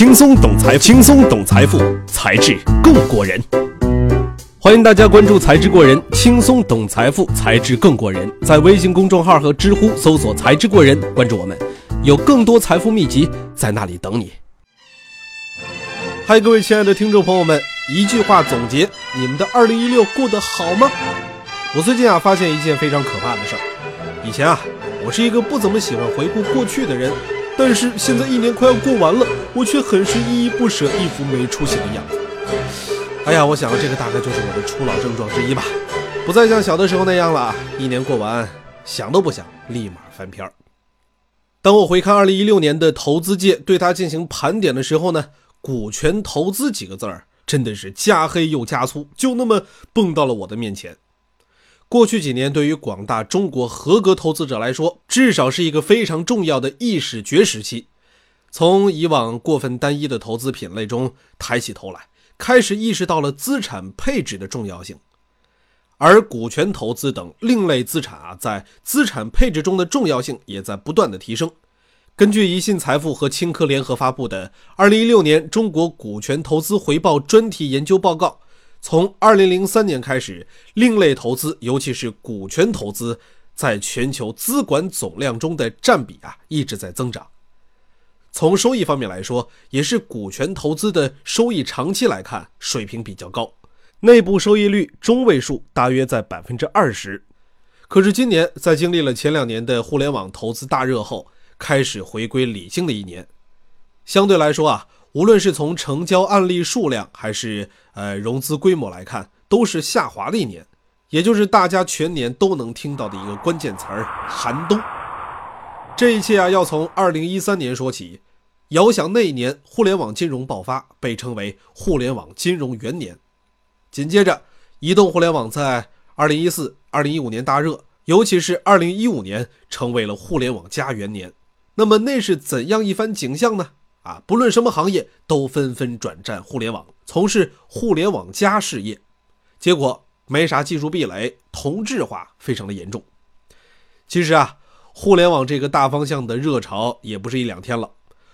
轻松懂财，轻松懂财富，才智更过人。欢迎大家关注“才智过人”，轻松懂财富，才智更过人。在微信公众号和知乎搜索“才智过人”，关注我们，有更多财富秘籍在那里等你。嗨，各位亲爱的听众朋友们，一句话总结：你们的二零一六过得好吗？我最近啊，发现一件非常可怕的事儿。以前啊，我是一个不怎么喜欢回顾过去的人。但是现在一年快要过完了，我却很是依依不舍，一副没出息的样子。哎呀，我想这个大概就是我的初老症状之一吧，不再像小的时候那样了。一年过完，想都不想，立马翻篇儿。当我回看2016年的投资界，对它进行盘点的时候呢，股权投资几个字儿真的是加黑又加粗，就那么蹦到了我的面前。过去几年，对于广大中国合格投资者来说，至少是一个非常重要的意识觉时期。从以往过分单一的投资品类中抬起头来，开始意识到了资产配置的重要性，而股权投资等另类资产啊，在资产配置中的重要性也在不断的提升。根据宜信财富和青科联合发布的《二零一六年中国股权投资回报专题研究报告》。从二零零三年开始，另类投资，尤其是股权投资，在全球资管总量中的占比啊，一直在增长。从收益方面来说，也是股权投资的收益长期来看水平比较高，内部收益率中位数大约在百分之二十。可是今年在经历了前两年的互联网投资大热后，开始回归理性的一年，相对来说啊。无论是从成交案例数量，还是呃融资规模来看，都是下滑的一年，也就是大家全年都能听到的一个关键词儿——寒冬。这一切啊，要从二零一三年说起。遥想那一年，互联网金融爆发，被称为“互联网金融元年”。紧接着，移动互联网在二零一四、二零一五年大热，尤其是二零一五年成为了互联网加元年。那么，那是怎样一番景象呢？啊，不论什么行业，都纷纷转战互联网，从事互联网加事业，结果没啥技术壁垒，同质化非常的严重。其实啊，互联网这个大方向的热潮也不是一两天了。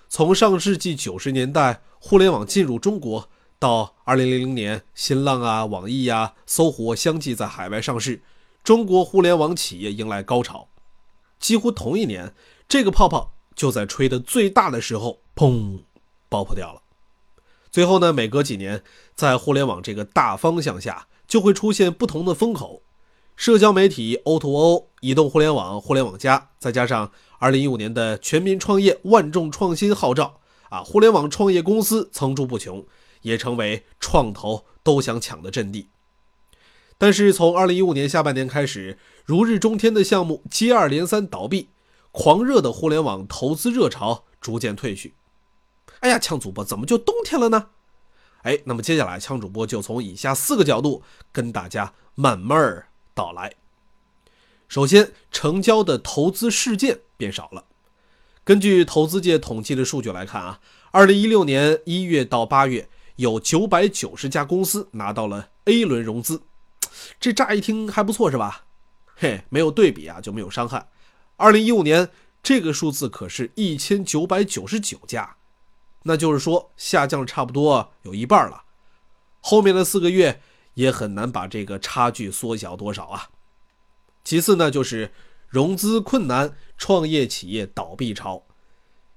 从上世纪九十年代互联网进入中国，到二零零零年新浪啊、网易呀、搜狐相继在海外上市，中国互联网企业迎来高潮。几乎同一年，这个泡泡就在吹得最大的时候。砰，爆破掉了。最后呢，每隔几年，在互联网这个大方向下，就会出现不同的风口。社交媒体 O2O、移动互联网、互联网加，再加上2015年的全民创业、万众创新号召啊，互联网创业公司层出不穷，也成为创投都想抢的阵地。但是从2015年下半年开始，如日中天的项目接二连三倒闭，狂热的互联网投资热潮逐渐退去。哎呀，枪主播怎么就冬天了呢？哎，那么接下来枪主播就从以下四个角度跟大家慢慢儿到来。首先，成交的投资事件变少了。根据投资界统计的数据来看啊，二零一六年一月到八月，有九百九十家公司拿到了 A 轮融资。这乍一听还不错是吧？嘿，没有对比啊就没有伤害。二零一五年这个数字可是一千九百九十九家。那就是说，下降差不多有一半了，后面的四个月也很难把这个差距缩小多少啊。其次呢，就是融资困难，创业企业倒闭潮。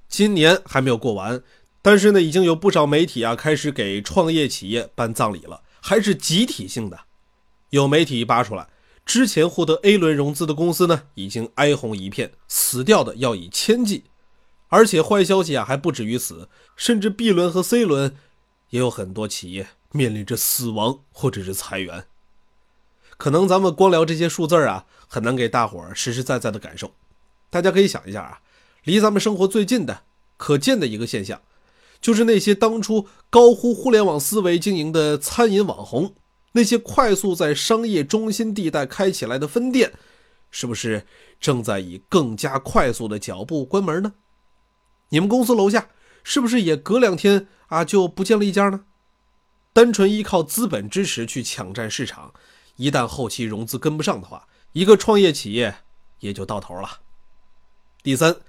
今年还没有过完，但是呢，已经有不少媒体啊开始给创业企业办葬礼了，还是集体性的。有媒体扒出来，之前获得 A 轮融资的公司呢，已经哀鸿一片，死掉的要以千计。而且坏消息啊还不止于此，甚至 B 轮和 C 轮也有很多企业面临着死亡或者是裁员。可能咱们光聊这些数字啊，很难给大伙儿实实在在的感受。大家可以想一下啊，离咱们生活最近的、可见的一个现象，就是那些当初高呼互联网思维经营的餐饮网红，那些快速在商业中心地带开起来的分店，是不是正在以更加快速的脚步关门呢？你们公司楼下是不是也隔两天啊就不见了一家呢？单纯依靠资本支持去抢占市场，一旦后期融资跟不上的话，一个创业企业也就到头了。第三，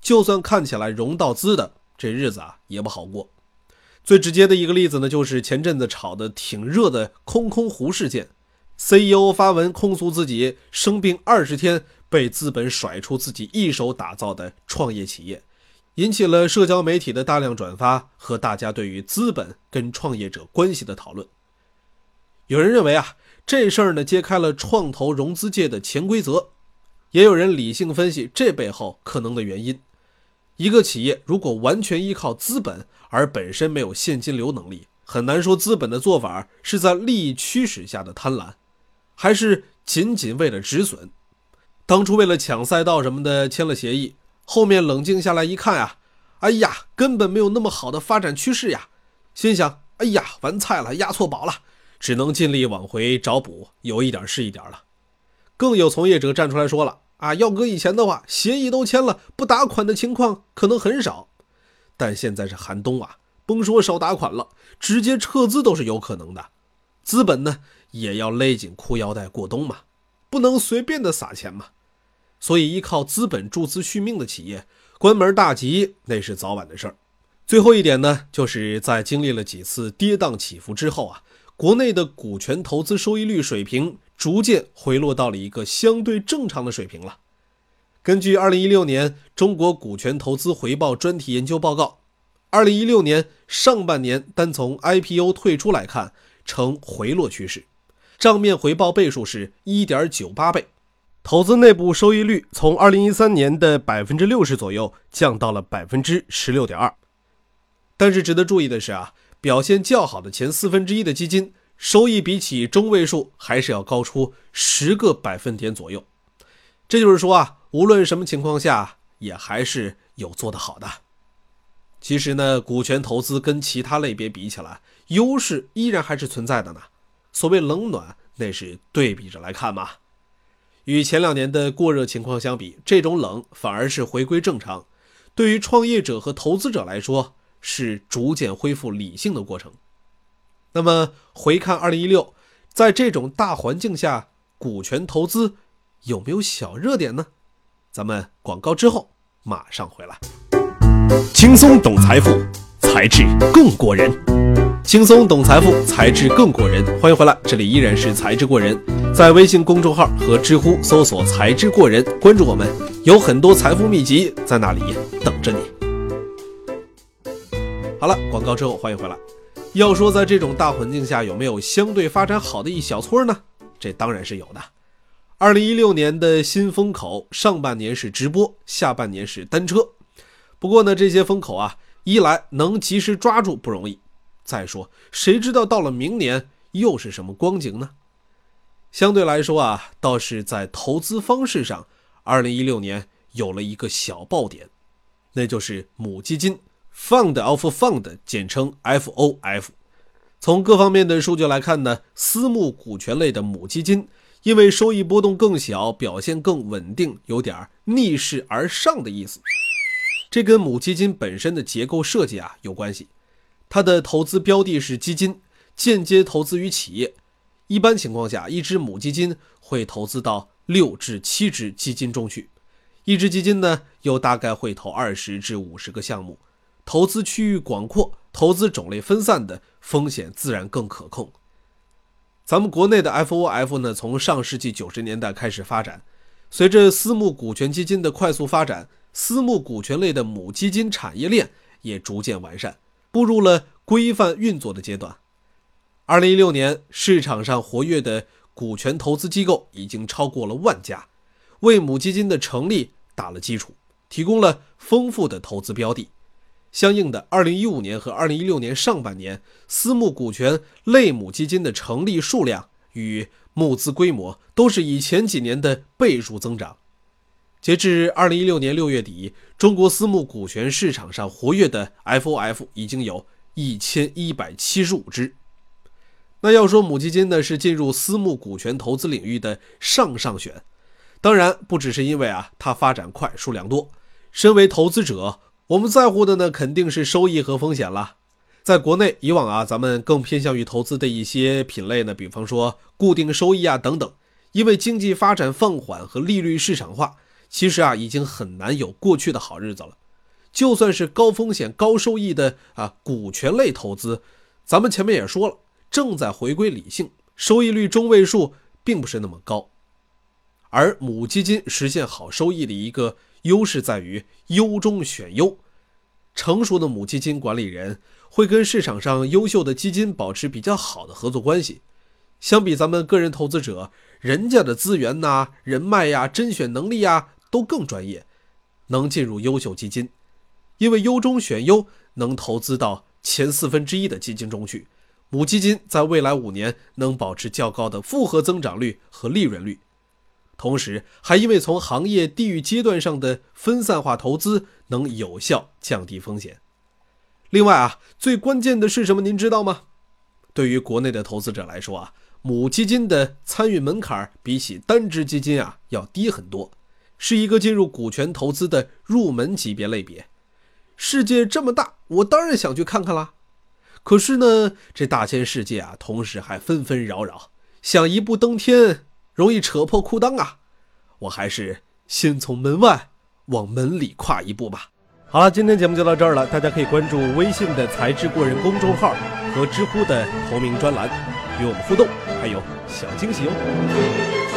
就算看起来融到资的这日子啊也不好过，最直接的一个例子呢，就是前阵子炒得挺热的空空湖事件，CEO 发文控诉自己生病二十天被资本甩出自己一手打造的创业企业，引起了社交媒体的大量转发和大家对于资本跟创业者关系的讨论。有人认为啊，这事儿呢揭开了创投融资界的潜规则，也有人理性分析这背后可能的原因。一个企业如果完全依靠资本，而本身没有现金流能力，很难说资本的做法是在利益驱使下的贪婪，还是仅仅为了止损。当初为了抢赛道什么的签了协议，后面冷静下来一看呀，哎呀，根本没有那么好的发展趋势呀，心想，哎呀，完菜了，押错宝了，只能尽力往回找补，有一点是一点了。更有从业者站出来说了。啊，要搁以前的话，协议都签了，不打款的情况可能很少。但现在是寒冬啊，甭说少打款了，直接撤资都是有可能的。资本呢，也要勒紧裤腰带过冬嘛，不能随便的撒钱嘛。所以，依靠资本注资续命的企业，关门大吉那是早晚的事儿。最后一点呢，就是在经历了几次跌宕起伏之后啊，国内的股权投资收益率水平。逐渐回落到了一个相对正常的水平了。根据2016年中国股权投资回报专题研究报告，2016年上半年单从 IPO 退出来看，呈回落趋势，账面回报倍数是1.98倍，投资内部收益率从2013年的60%左右降到了16.2%。但是值得注意的是啊，表现较好的前四分之一的基金。收益比起中位数还是要高出十个百分点左右，这就是说啊，无论什么情况下，也还是有做得好的。其实呢，股权投资跟其他类别比起来，优势依然还是存在的呢。所谓冷暖，那是对比着来看嘛。与前两年的过热情况相比，这种冷反而是回归正常。对于创业者和投资者来说，是逐渐恢复理性的过程。那么回看二零一六，在这种大环境下，股权投资有没有小热点呢？咱们广告之后马上回来。轻松懂财富，才智更过人。轻松懂财富，才智更过人。欢迎回来，这里依然是才智过人。在微信公众号和知乎搜索“才智过人”，关注我们，有很多财富秘籍在那里等着你。好了，广告之后欢迎回来。要说在这种大环境下有没有相对发展好的一小撮呢？这当然是有的。二零一六年的新风口，上半年是直播，下半年是单车。不过呢，这些风口啊，一来能及时抓住不容易，再说谁知道到了明年又是什么光景呢？相对来说啊，倒是在投资方式上，二零一六年有了一个小爆点，那就是母基金。Fund of Fund，简称 FOF。从各方面的数据来看呢，私募股权类的母基金因为收益波动更小，表现更稳定，有点逆势而上的意思。这跟母基金本身的结构设计啊有关系。它的投资标的是基金，间接投资于企业。一般情况下，一只母基金会投资到六至七只基金中去，一只基金呢又大概会投二十至五十个项目。投资区域广阔，投资种类分散的风险自然更可控。咱们国内的 FOF 呢，从上世纪九十年代开始发展，随着私募股权基金的快速发展，私募股权类的母基金产业链也逐渐完善，步入了规范运作的阶段。二零一六年，市场上活跃的股权投资机构已经超过了万家，为母基金的成立打了基础，提供了丰富的投资标的。相应的，二零一五年和二零一六年上半年，私募股权类母基金的成立数量与募资规模都是以前几年的倍数增长。截至二零一六年六月底，中国私募股权市场上活跃的 FOF 已经有一千一百七十五只。那要说母基金呢，是进入私募股权投资领域的上上选，当然不只是因为啊它发展快、数量多。身为投资者。我们在乎的呢，肯定是收益和风险了。在国内，以往啊，咱们更偏向于投资的一些品类呢，比方说固定收益啊等等。因为经济发展放缓和利率市场化，其实啊，已经很难有过去的好日子了。就算是高风险高收益的啊股权类投资，咱们前面也说了，正在回归理性，收益率中位数并不是那么高。而母基金实现好收益的一个优势在于优中选优，成熟的母基金管理人会跟市场上优秀的基金保持比较好的合作关系。相比咱们个人投资者，人家的资源呐、人脉呀、甄选能力呀都更专业，能进入优秀基金。因为优中选优，能投资到前四分之一的基金中去，母基金在未来五年能保持较高的复合增长率和利润率。同时，还因为从行业地域阶段上的分散化投资，能有效降低风险。另外啊，最关键的是什么？您知道吗？对于国内的投资者来说啊，母基金的参与门槛比起单只基金啊要低很多，是一个进入股权投资的入门级别类别。世界这么大，我当然想去看看啦。可是呢，这大千世界啊，同时还纷纷扰扰，想一步登天。容易扯破裤裆啊！我还是先从门外往门里跨一步吧。好了，今天节目就到这儿了，大家可以关注微信的“才智过人”公众号和知乎的同名专栏，与我们互动，还有小惊喜哦。